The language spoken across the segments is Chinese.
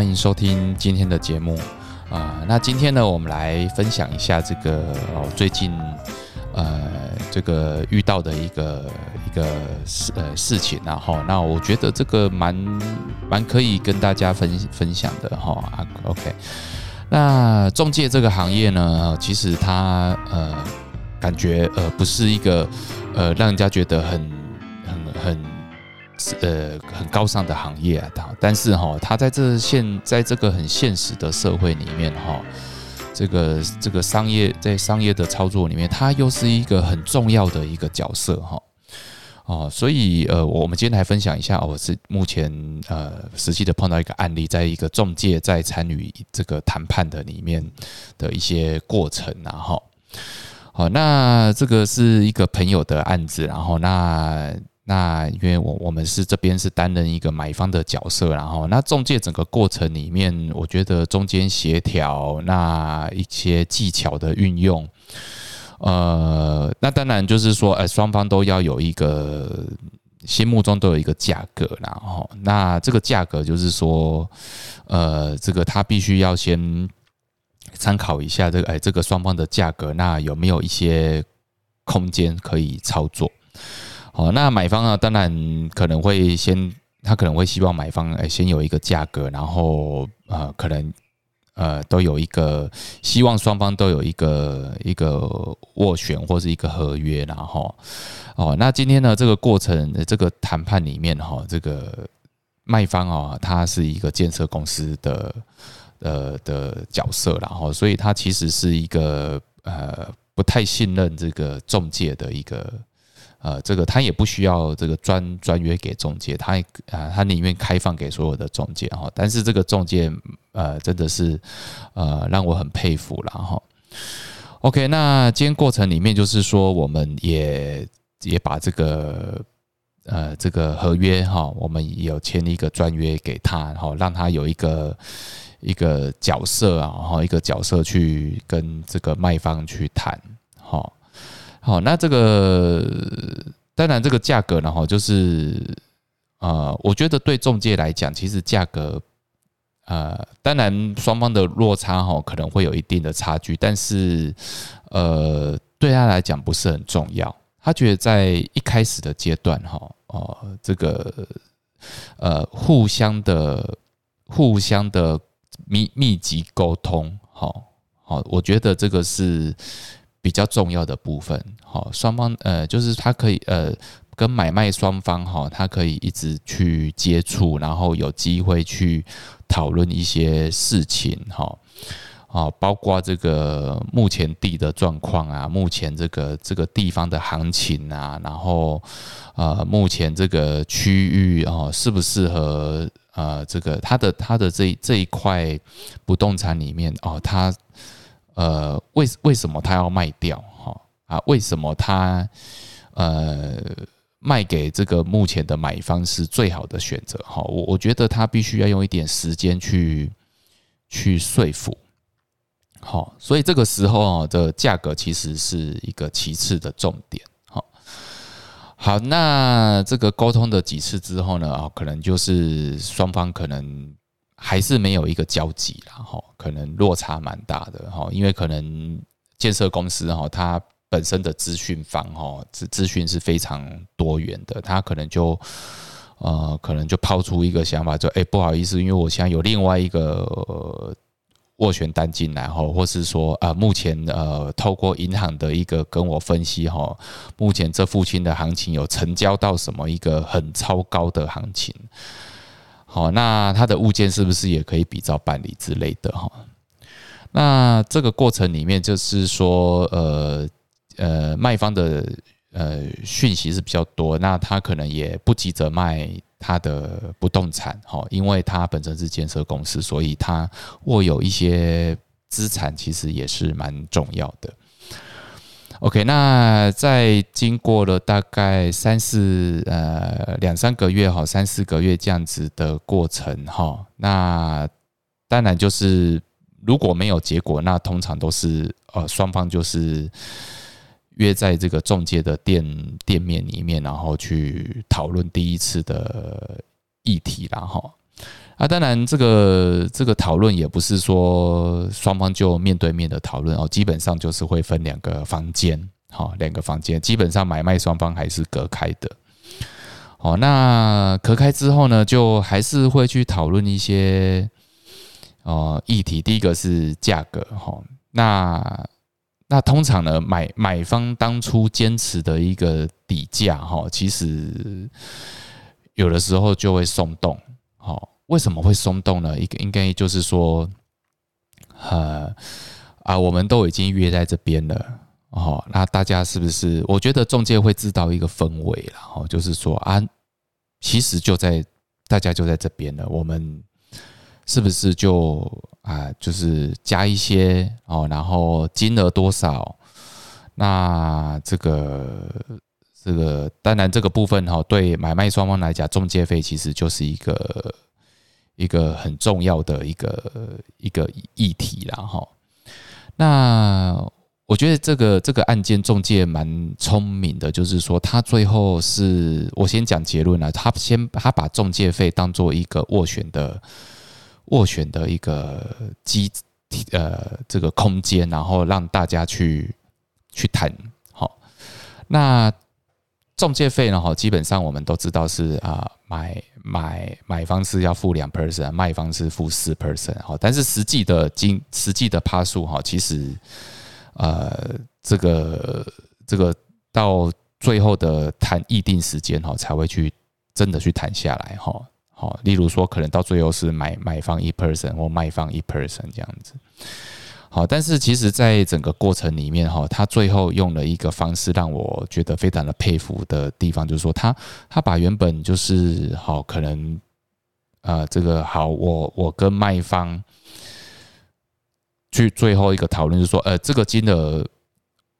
欢迎收听今天的节目啊、那今天呢，我们来分享一下这个哦，最近呃这个遇到的一个一个事呃事情然后那我觉得这个蛮蛮可以跟大家分分享的哈啊，OK。那中介这个行业呢，其实它呃感觉呃不是一个呃让人家觉得很呃很高尚的行业啊，但是哈，他在这现在这个很现实的社会里面哈，这个这个商业在商业的操作里面，它又是一个很重要的一个角色哈。哦，所以呃，我们今天来分享一下，我是目前呃实际的碰到一个案例，在一个中介在参与这个谈判的里面的一些过程啊，哈。好，那这个是一个朋友的案子，然后那那因为我我们是这边是担任一个买方的角色，然后那中介整个过程里面，我觉得中间协调那一些技巧的运用。呃，那当然就是说，呃，双方都要有一个心目中都有一个价格，然后那这个价格就是说，呃，这个他必须要先参考一下这个，哎，这个双方的价格，那有没有一些空间可以操作？哦，那买方呢，当然可能会先，他可能会希望买方哎先有一个价格，然后呃，可能。呃，都有一个希望，双方都有一个一个斡旋或是一个合约，然后哦，那今天呢，这个过程这个谈判里面哈，这个卖方哦，他是一个建设公司的呃的角色，然后所以他其实是一个呃不太信任这个中介的一个。呃，这个他也不需要这个专专约给中介，他啊，他宁愿开放给所有的中介哈。但是这个中介呃，真的是呃让我很佩服了哈。OK，那今天过程里面就是说，我们也也把这个呃这个合约哈，我们有签一个专约给他，然后让他有一个一个角色啊，然后一个角色去跟这个卖方去谈哈。好，那这个当然这个价格呢，哈，就是呃，我觉得对中介来讲，其实价格呃，当然双方的落差哈，可能会有一定的差距，但是呃，对他来讲不是很重要。他觉得在一开始的阶段哈，哦，这个呃，互相的互相的密密集沟通，好好，我觉得这个是。比较重要的部分，好，双方呃，就是他可以呃，跟买卖双方哈，他可以一直去接触，然后有机会去讨论一些事情哈，啊，包括这个目前地的状况啊，目前这个这个地方的行情啊，然后呃，目前这个区域哦，适不适合呃，这个他的他的这这一块不动产里面哦，他。呃，为为什么他要卖掉？哈啊，为什么他呃卖给这个目前的买方是最好的选择？哈，我我觉得他必须要用一点时间去去说服。好，所以这个时候的价格其实是一个其次的重点。好，好，那这个沟通的几次之后呢？啊，可能就是双方可能。还是没有一个交集啦，哈，可能落差蛮大的哈，因为可能建设公司哈，它本身的资讯方哈，资资讯是非常多元的，它可能就呃，可能就抛出一个想法，就哎，不好意思，因为我现在有另外一个斡旋单进来哈，或是说啊，目前呃，透过银行的一个跟我分析哈，目前这附近的行情有成交到什么一个很超高的行情。好，那他的物件是不是也可以比照办理之类的哈？那这个过程里面就是说，呃呃，卖方的呃讯息是比较多，那他可能也不急着卖他的不动产哈，因为他本身是建设公司，所以他握有一些资产，其实也是蛮重要的。OK，那在经过了大概三四呃两三个月哈，三四个月这样子的过程哈，那当然就是如果没有结果，那通常都是呃双方就是约在这个中介的店店面里面，然后去讨论第一次的议题然后啊，当然这个这个讨论也不是说双方就面对面的讨论哦，基本上就是会分两个房间，好，两个房间，基本上买卖双方还是隔开的。哦，那隔开之后呢，就还是会去讨论一些哦议题。第一个是价格，哈，那那通常呢，买买方当初坚持的一个底价，哈，其实有的时候就会松动，好，为什么会松动呢？一个应该就是说，呃啊，我们都已经约在这边了。哦，那大家是不是？我觉得中介会制造一个氛围了，哦，就是说啊，其实就在大家就在这边了，我们是不是就啊，就是加一些哦，然后金额多少？那这个这个当然这个部分哈，对买卖双方来讲，中介费其实就是一个一个很重要的一个一个议题了哈。那。我觉得这个这个案件中介蛮聪明的，就是说他最后是我先讲结论了，他先他把中介费当做一个斡旋的斡旋的一个机呃这个空间，然后让大家去去谈好。那中介费呢？哈，基本上我们都知道是啊买买买方是要付两 percent，卖方是付四 percent 哈，但是实际的金实际的趴数哈，其实。呃，这个这个到最后的谈议定时间哈，才会去真的去谈下来哈。好，例如说，可能到最后是买买方一 person 或卖方一 person 这样子。好，但是其实在整个过程里面哈，他最后用了一个方式让我觉得非常的佩服的地方，就是说他他把原本就是好可能呃这个好，我我跟卖方。去最后一个讨论，就是说，呃，这个金额，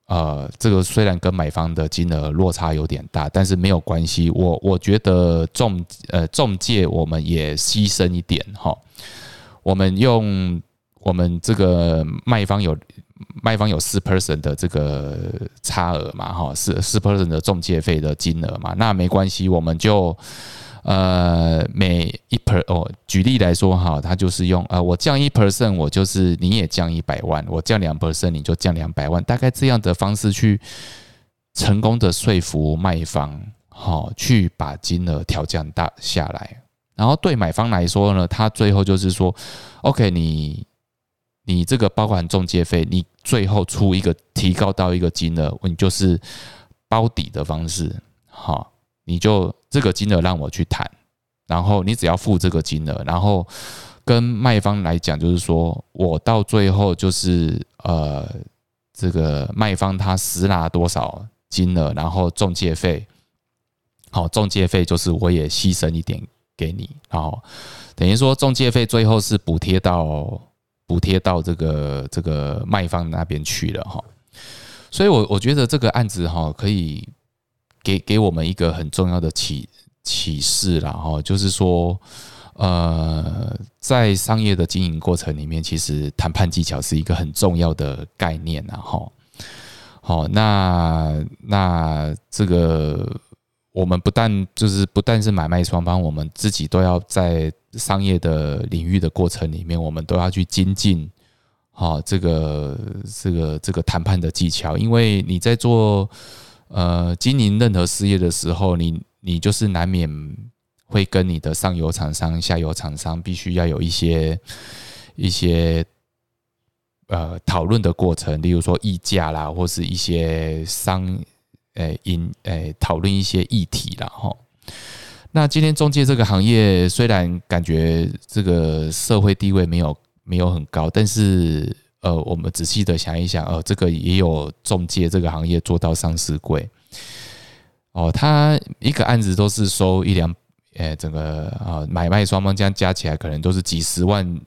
呃，这个虽然跟买方的金额落差有点大，但是没有关系。我我觉得中呃中介我们也牺牲一点哈，我们用我们这个卖方有卖方有四 person 的这个差额嘛哈，四四 person 的中介费的金额嘛，那没关系，我们就。呃，每一 per 哦，举例来说哈，它就是用呃，我降一 percent，我就是你也降一百万，我降两 percent，你就降两百万，大概这样的方式去成功的说服卖方，好，去把金额调降大下来。然后对买方来说呢，他最后就是说，OK，你你这个包含中介费，你最后出一个提高到一个金额，你就是包底的方式，好。你就这个金额让我去谈，然后你只要付这个金额，然后跟卖方来讲，就是说我到最后就是呃，这个卖方他实拿多少金额，然后中介费，好，中介费就是我也牺牲一点给你，然后等于说中介费最后是补贴到补贴到这个这个卖方那边去了哈，所以我我觉得这个案子哈可以。给给我们一个很重要的启启示啦，哈，就是说，呃，在商业的经营过程里面，其实谈判技巧是一个很重要的概念啊，哈。好，那那这个我们不但就是不但是买卖双方，我们自己都要在商业的领域的过程里面，我们都要去精进，好，这个这个这个谈判的技巧，因为你在做。呃，经营任何事业的时候，你你就是难免会跟你的上游厂商、下游厂商必须要有一些一些呃讨论的过程，例如说议价啦，或是一些商诶因诶讨论一些议题啦。哈。那今天中介这个行业虽然感觉这个社会地位没有没有很高，但是。呃，我们仔细的想一想，呃，这个也有中介这个行业做到上市柜，哦，他一个案子都是收一两，呃，整个啊买卖双方这样加起来，可能都是几十万、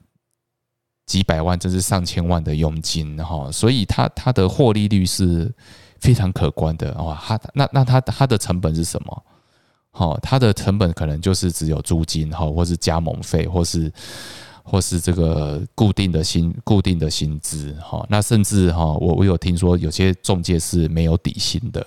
几百万，甚至上千万的佣金，哈，所以他他的获利率是非常可观的，哇，他那那他他的成本是什么？好，他的成本可能就是只有租金，哈，或是加盟费，或是。或是这个固定的薪固定的薪资哈，那甚至哈，我我有听说有些中介是没有底薪的，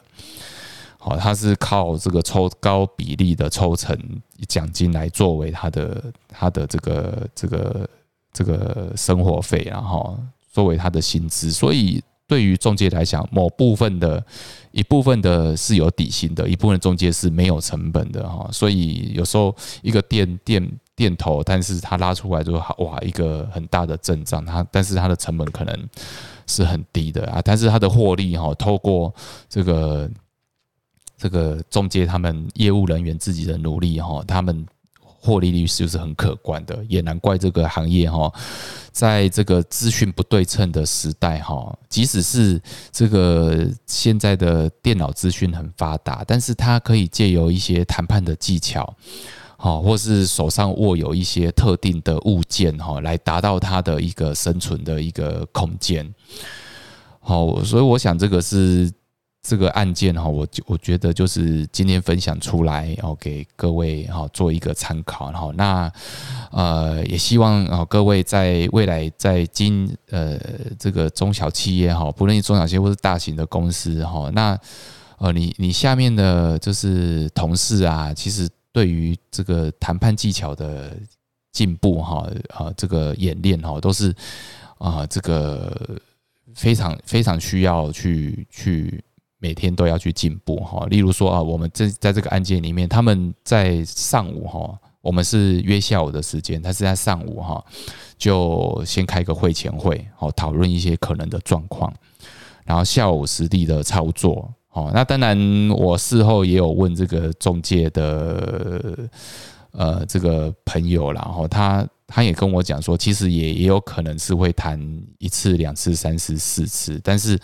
好，他是靠这个抽高比例的抽成奖金来作为他的他的这个这个这个生活费，然后作为他的薪资，所以对于中介来讲，某部分的一部分的是有底薪的，一部分中介是没有成本的哈，所以有时候一个店店店头，但是他拉出来之后，哇，一个很大的阵仗，他但是他的成本可能是很低的啊，但是他的获利哈，透过这个。这个中介他们业务人员自己的努力哈，他们获利率就是很可观的，也难怪这个行业哈，在这个资讯不对称的时代哈，即使是这个现在的电脑资讯很发达，但是它可以借由一些谈判的技巧，好，或是手上握有一些特定的物件哈，来达到它的一个生存的一个空间。好，所以我想这个是。这个案件哈，我我觉得就是今天分享出来，然后给各位哈做一个参考，然后那呃也希望啊各位在未来在经呃这个中小企业哈，不论是中小企业或是大型的公司哈，那呃你你下面的就是同事啊，其实对于这个谈判技巧的进步哈啊这个演练哈，都是啊这个非常非常需要去去。每天都要去进步哈，例如说啊，我们这在这个案件里面，他们在上午哈，我们是约下午的时间，他是在上午哈，就先开个会前会，好讨论一些可能的状况，然后下午实地的操作，好，那当然我事后也有问这个中介的呃这个朋友，然后他他也跟我讲说，其实也也有可能是会谈一次、两次、三次、四次，但是。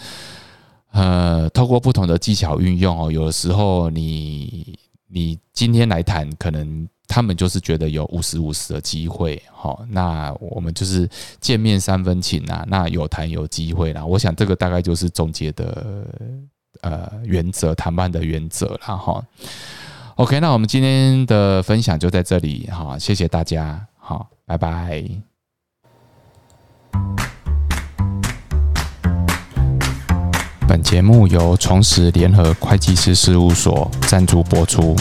呃，透过不同的技巧运用哦，有的时候你你今天来谈，可能他们就是觉得有五十五十的机会，好，那我们就是见面三分情啊，那有谈有机会啦。我想这个大概就是总结的呃原则，谈判的原则了哈。OK，那我们今天的分享就在这里哈，谢谢大家，好，拜拜。本节目由重实联合会计师事务所赞助播出。